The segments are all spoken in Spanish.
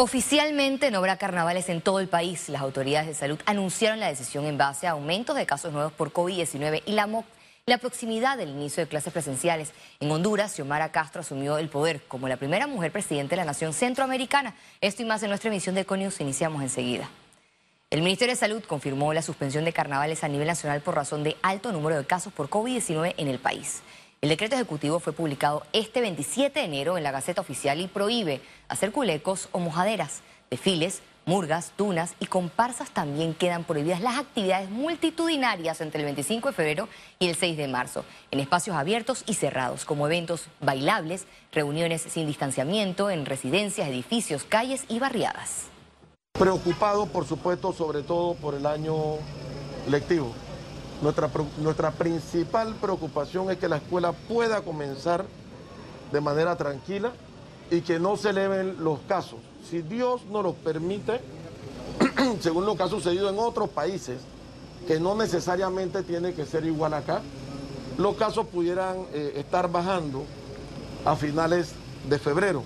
Oficialmente no habrá carnavales en todo el país. Las autoridades de salud anunciaron la decisión en base a aumentos de casos nuevos por COVID-19 y la, proximidad del inicio de clases presenciales. En Honduras, Xiomara Castro asumió el poder como la primera mujer presidente de la nación centroamericana. Esto y más en nuestra emisión de Econius iniciamos enseguida. El Ministerio de Salud confirmó la suspensión de carnavales a nivel nacional por razón de alto número de casos por COVID-19 en el país. El decreto ejecutivo fue publicado este 27 de enero en la Gaceta Oficial y prohíbe hacer culecos o mojaderas. Desfiles, murgas, tunas y comparsas también quedan prohibidas las actividades multitudinarias entre el 25 de febrero y el 6 de marzo, en espacios abiertos y cerrados, como eventos bailables, reuniones sin distanciamiento en residencias, edificios, calles y barriadas. Preocupado, por supuesto, sobre todo por el año lectivo. Nuestra, nuestra principal preocupación es que la escuela pueda comenzar de manera tranquila y que no se eleven los casos. Si Dios nos lo permite, según lo que ha sucedido en otros países, que no necesariamente tiene que ser igual acá, los casos pudieran eh, estar bajando a finales de febrero.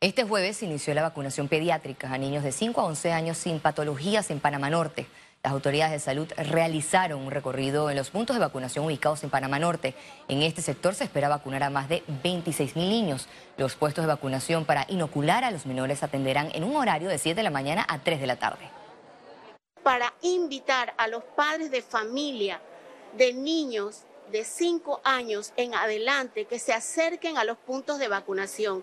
Este jueves inició la vacunación pediátrica a niños de 5 a 11 años sin patologías en Panamá Norte. Las autoridades de salud realizaron un recorrido en los puntos de vacunación ubicados en Panamá Norte. En este sector se espera vacunar a más de 26 mil niños. Los puestos de vacunación para inocular a los menores atenderán en un horario de 7 de la mañana a 3 de la tarde. Para invitar a los padres de familia de niños de 5 años en adelante que se acerquen a los puntos de vacunación,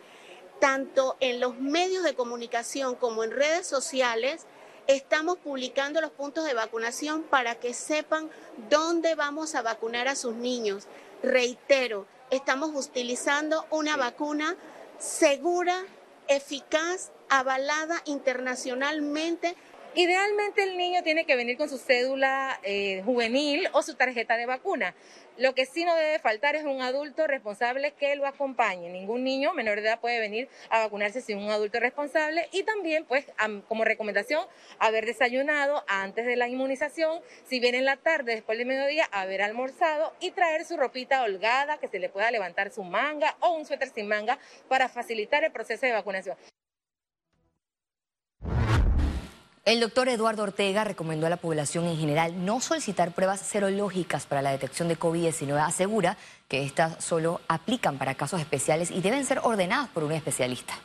tanto en los medios de comunicación como en redes sociales, Estamos publicando los puntos de vacunación para que sepan dónde vamos a vacunar a sus niños. Reitero, estamos utilizando una vacuna segura, eficaz, avalada internacionalmente Idealmente el niño tiene que venir con su cédula eh, juvenil o su tarjeta de vacuna. Lo que sí no debe faltar es un adulto responsable que lo acompañe. Ningún niño menor de edad puede venir a vacunarse sin un adulto responsable y también, pues, como recomendación, haber desayunado antes de la inmunización. Si viene en la tarde, después del mediodía, haber almorzado y traer su ropita holgada, que se le pueda levantar su manga o un suéter sin manga para facilitar el proceso de vacunación. El doctor Eduardo Ortega recomendó a la población en general no solicitar pruebas serológicas para la detección de COVID-19. Asegura que estas solo aplican para casos especiales y deben ser ordenadas por un especialista.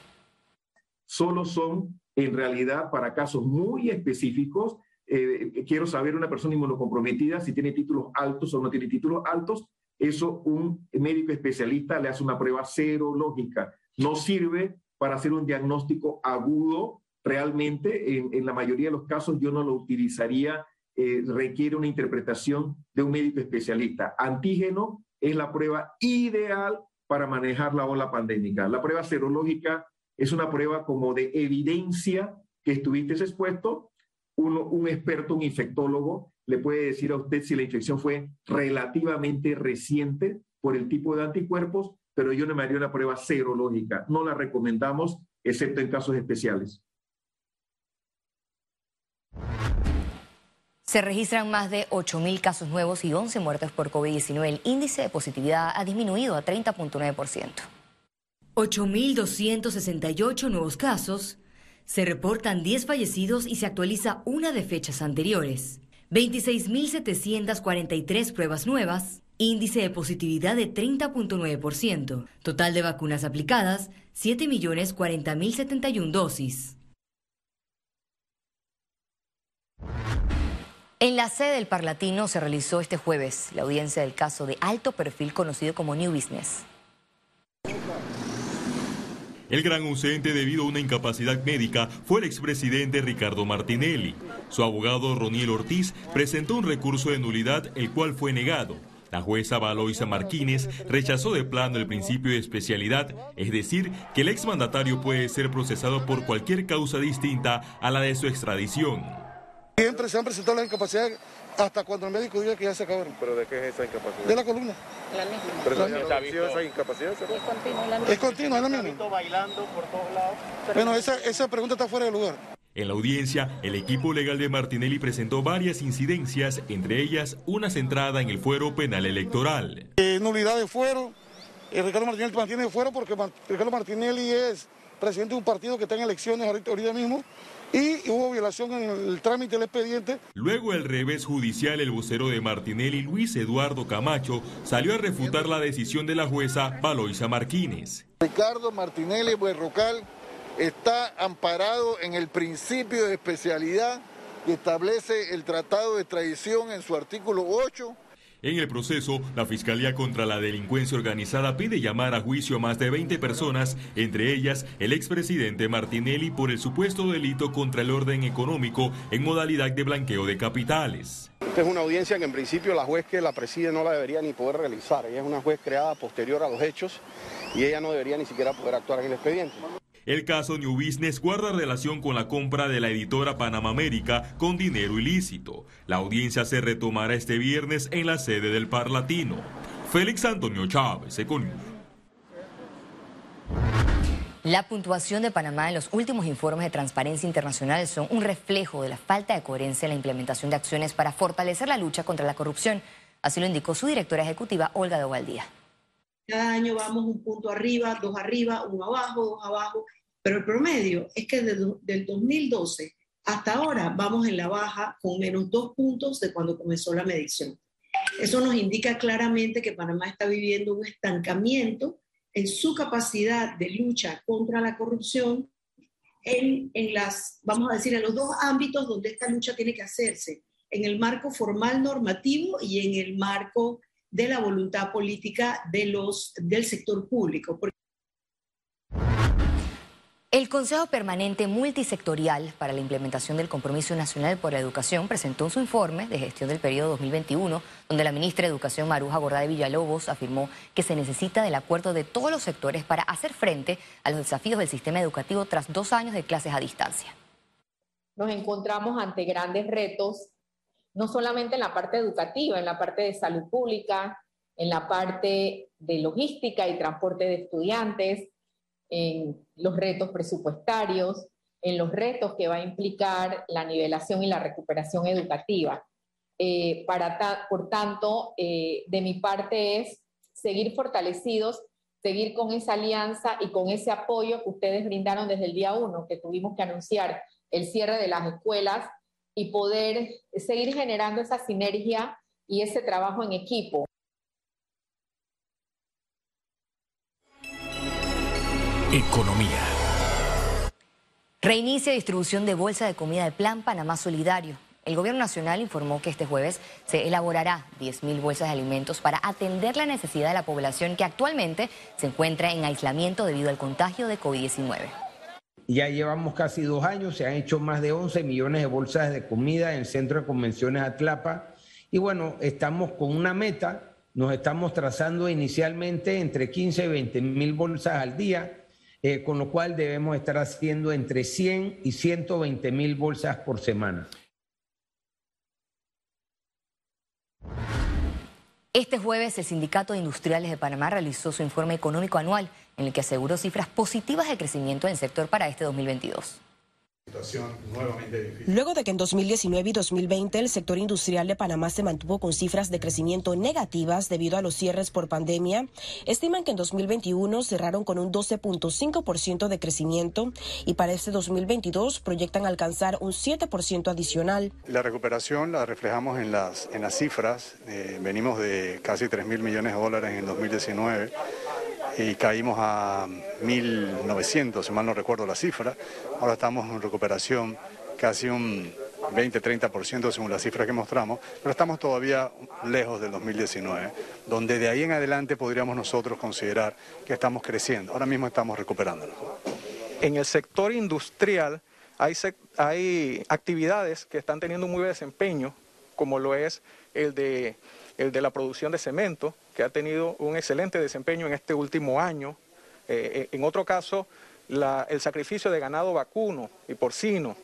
Solo son en realidad para casos muy específicos. Eh, quiero saber una persona inmunocomprometida si tiene títulos altos o no tiene títulos altos. Eso un médico especialista le hace una prueba serológica. No sirve para hacer un diagnóstico agudo realmente en, la mayoría de los casos yo no lo utilizaría, eh, requiere una interpretación de un médico especialista. Antígeno es la prueba ideal para manejar la ola pandémica. La prueba serológica es una prueba como de evidencia que estuviste expuesto. Uno, un experto, un infectólogo, le puede decir a usted si la infección fue relativamente reciente por el tipo de anticuerpos, pero yo no me haría una prueba serológica. No la recomendamos, excepto en casos especiales. Se registran más de 8.000 casos nuevos y 11 muertes por COVID-19. El índice de positividad ha disminuido a 30.9%. 8.268 nuevos casos. Se reportan 10 fallecidos y se actualiza una de fechas anteriores. 26.743 pruebas nuevas. Índice de positividad de 30.9%. Total de vacunas aplicadas, 7.040.071 dosis. En la sede del Parlatino se realizó este jueves la audiencia del caso de alto perfil conocido como New Business. El gran ausente debido a una incapacidad médica fue el expresidente Ricardo Martinelli. Su abogado Roniel Ortiz presentó un recurso de nulidad, el cual fue negado. La jueza Valoisa Martínez rechazó de plano el principio de especialidad, es decir, que el exmandatario puede ser procesado por cualquier causa distinta a la de su extradición. Siempre se han presentado las incapacidades hasta cuando el médico diga que ya se acabaron. ¿Pero de qué es esa incapacidad? De la columna. La misma. ¿Pero la misma. esa incapacidad? Es continua, la misma. Es continua, es la misma. bailando por todos lados. Bueno, esa, esa pregunta está fuera de lugar. En la audiencia, el equipo legal de Martinelli presentó varias incidencias, entre ellas una centrada en el fuero penal electoral. Eh, nulidad de fuero, eh, Ricardo Martinelli mantiene fuera porque Ricardo Martinelli es presidente de un partido que está en elecciones ahorita mismo y hubo violación en el trámite del expediente. Luego el revés judicial, el vocero de Martinelli, Luis Eduardo Camacho, salió a refutar la decisión de la jueza Valoisa Martínez. Ricardo Martinelli Buerrocal está amparado en el principio de especialidad que establece el Tratado de Extradición en su artículo 8 en el proceso, la Fiscalía contra la Delincuencia Organizada pide llamar a juicio a más de 20 personas, entre ellas el expresidente Martinelli por el supuesto delito contra el orden económico en modalidad de blanqueo de capitales. Esta es una audiencia que en principio la juez que la preside no la debería ni poder realizar. Ella es una juez creada posterior a los hechos y ella no debería ni siquiera poder actuar en el expediente. El caso New Business guarda relación con la compra de la editora Panamá América con dinero ilícito. La audiencia se retomará este viernes en la sede del Parlatino. Félix Antonio Chávez, Econius. La puntuación de Panamá en los últimos informes de Transparencia Internacional son un reflejo de la falta de coherencia en la implementación de acciones para fortalecer la lucha contra la corrupción. Así lo indicó su directora ejecutiva, Olga de Ovaldía. Cada año vamos un punto arriba, dos arriba, uno abajo, dos abajo, pero el promedio es que desde del 2012 hasta ahora vamos en la baja con menos dos puntos de cuando comenzó la medición. Eso nos indica claramente que Panamá está viviendo un estancamiento en su capacidad de lucha contra la corrupción en, en, las, vamos a decir, en los dos ámbitos donde esta lucha tiene que hacerse, en el marco formal normativo y en el marco de la voluntad política de los, del sector público. El Consejo Permanente Multisectorial para la Implementación del Compromiso Nacional por la Educación presentó su informe de gestión del periodo 2021, donde la ministra de Educación Maruja Gorda de Villalobos afirmó que se necesita del acuerdo de todos los sectores para hacer frente a los desafíos del sistema educativo tras dos años de clases a distancia. Nos encontramos ante grandes retos no solamente en la parte educativa, en la parte de salud pública, en la parte de logística y transporte de estudiantes, en los retos presupuestarios, en los retos que va a implicar la nivelación y la recuperación educativa. Eh, para por tanto, eh, de mi parte es seguir fortalecidos, seguir con esa alianza y con ese apoyo que ustedes brindaron desde el día uno, que tuvimos que anunciar el cierre de las escuelas y poder seguir generando esa sinergia y ese trabajo en equipo. Economía. Reinicia distribución de bolsa de comida de Plan Panamá Solidario. El Gobierno Nacional informó que este jueves se elaborará 10.000 bolsas de alimentos para atender la necesidad de la población que actualmente se encuentra en aislamiento debido al contagio de COVID-19. Ya llevamos casi dos años, se han hecho más de 11 millones de bolsas de comida en el Centro de Convenciones Atlapa. Y bueno, estamos con una meta, nos estamos trazando inicialmente entre 15 y 20 mil bolsas al día, eh, con lo cual debemos estar haciendo entre 100 y 120 mil bolsas por semana. Este jueves el Sindicato de Industriales de Panamá realizó su informe económico anual en el que aseguró cifras positivas de crecimiento en el sector para este 2022. Luego de que en 2019 y 2020 el sector industrial de Panamá se mantuvo con cifras de crecimiento negativas debido a los cierres por pandemia, estiman que en 2021 cerraron con un 12.5% de crecimiento y para este 2022 proyectan alcanzar un 7% adicional. La recuperación la reflejamos en las, en las cifras. Eh, venimos de casi 3 mil millones de dólares en 2019 y caímos a 1.900, si mal no recuerdo la cifra. Ahora estamos en recuperación casi un 20-30% según las cifras que mostramos, pero estamos todavía lejos del 2019, donde de ahí en adelante podríamos nosotros considerar que estamos creciendo. Ahora mismo estamos recuperándonos. En el sector industrial hay, hay actividades que están teniendo un muy buen desempeño, como lo es el de, el de la producción de cemento, que ha tenido un excelente desempeño en este último año. Eh, eh, en otro caso, el sacrificio de ganado vacuno y porcino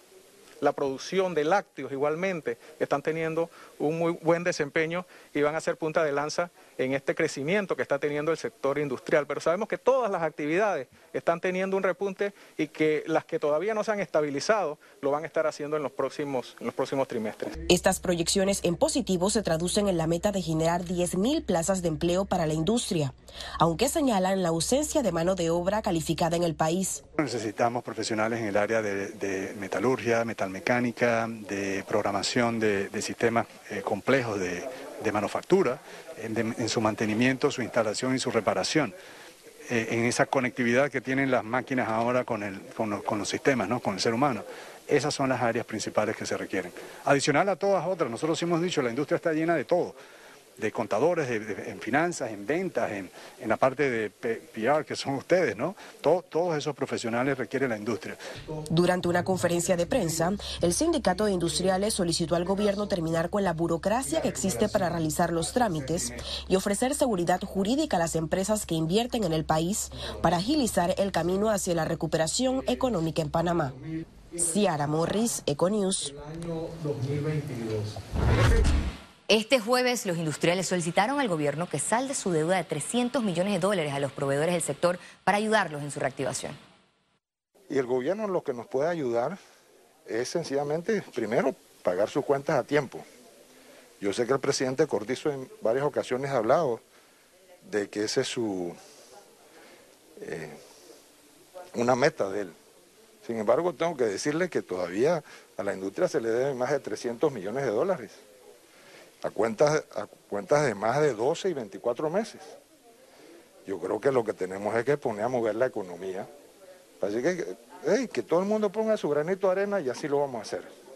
la producción de lácteos igualmente están teniendo un muy buen desempeño y van a ser punta de lanza en este crecimiento que está teniendo el sector industrial. Pero sabemos que todas las actividades están teniendo un repunte y que las que todavía no se han estabilizado lo van a estar haciendo en los próximos, en los próximos trimestres. Estas proyecciones en positivo se traducen en la meta de generar 10.000 plazas de empleo para la industria, aunque señalan la ausencia de mano de obra calificada en el país. Necesitamos profesionales en el área de, metalurgia, metalmecánica, de programación de, sistemas eh, complejos de, manufactura, en, su mantenimiento, su instalación y su reparación. Eh, en esa conectividad que tienen las máquinas ahora con, el, con, los, sistemas, ¿no? con el ser humano. Esas son las áreas principales que se requieren. Adicional a todas otras, nosotros hemos dicho, la industria está llena de todo de contadores, en finanzas, en ventas, en, la parte de PR, que son ustedes, ¿no? todos esos profesionales requieren la industria. Durante una conferencia de prensa, el sindicato de industriales solicitó al gobierno terminar con la burocracia que existe para realizar los trámites y ofrecer seguridad jurídica a las empresas que invierten en el país para agilizar el camino hacia la recuperación económica en Panamá. Ciara Morris, Econews. Este jueves los industriales solicitaron al gobierno que salde su deuda de 300 millones de dólares a los proveedores del sector para ayudarlos en su reactivación. Y el gobierno lo que nos puede ayudar es sencillamente, primero, pagar sus cuentas a tiempo. Yo sé que el presidente Cortizo en varias ocasiones ha hablado de que ese es su eh, una meta de él. Sin embargo, tengo que decirle que todavía a la industria se le deben más de 300 millones de dólares a cuentas, a cuentas de más de 12 y 24 meses. Yo creo que lo que tenemos es que poner a mover la economía. Así que, que todo el mundo ponga su granito de arena y así lo vamos a hacer.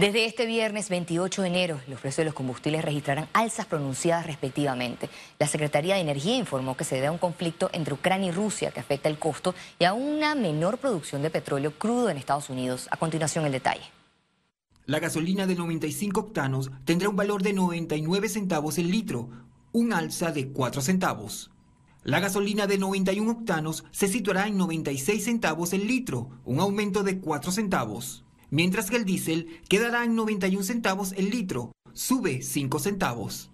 Desde este viernes 28 de enero, los precios de los combustibles registrarán alzas pronunciadas respectivamente. La Secretaría de Energía informó que se debe a un conflicto entre Ucrania y Rusia que afecta el costo y a una menor producción de petróleo crudo en Estados Unidos. A continuación, el detalle. La gasolina de 95 octanos tendrá un valor de 99 centavos el litro, un alza de 4 centavos. La gasolina de 91 octanos se situará en 96 centavos el litro, un aumento de 4 centavos. Mientras que el diésel quedará en 91 centavos el litro, sube 5 centavos.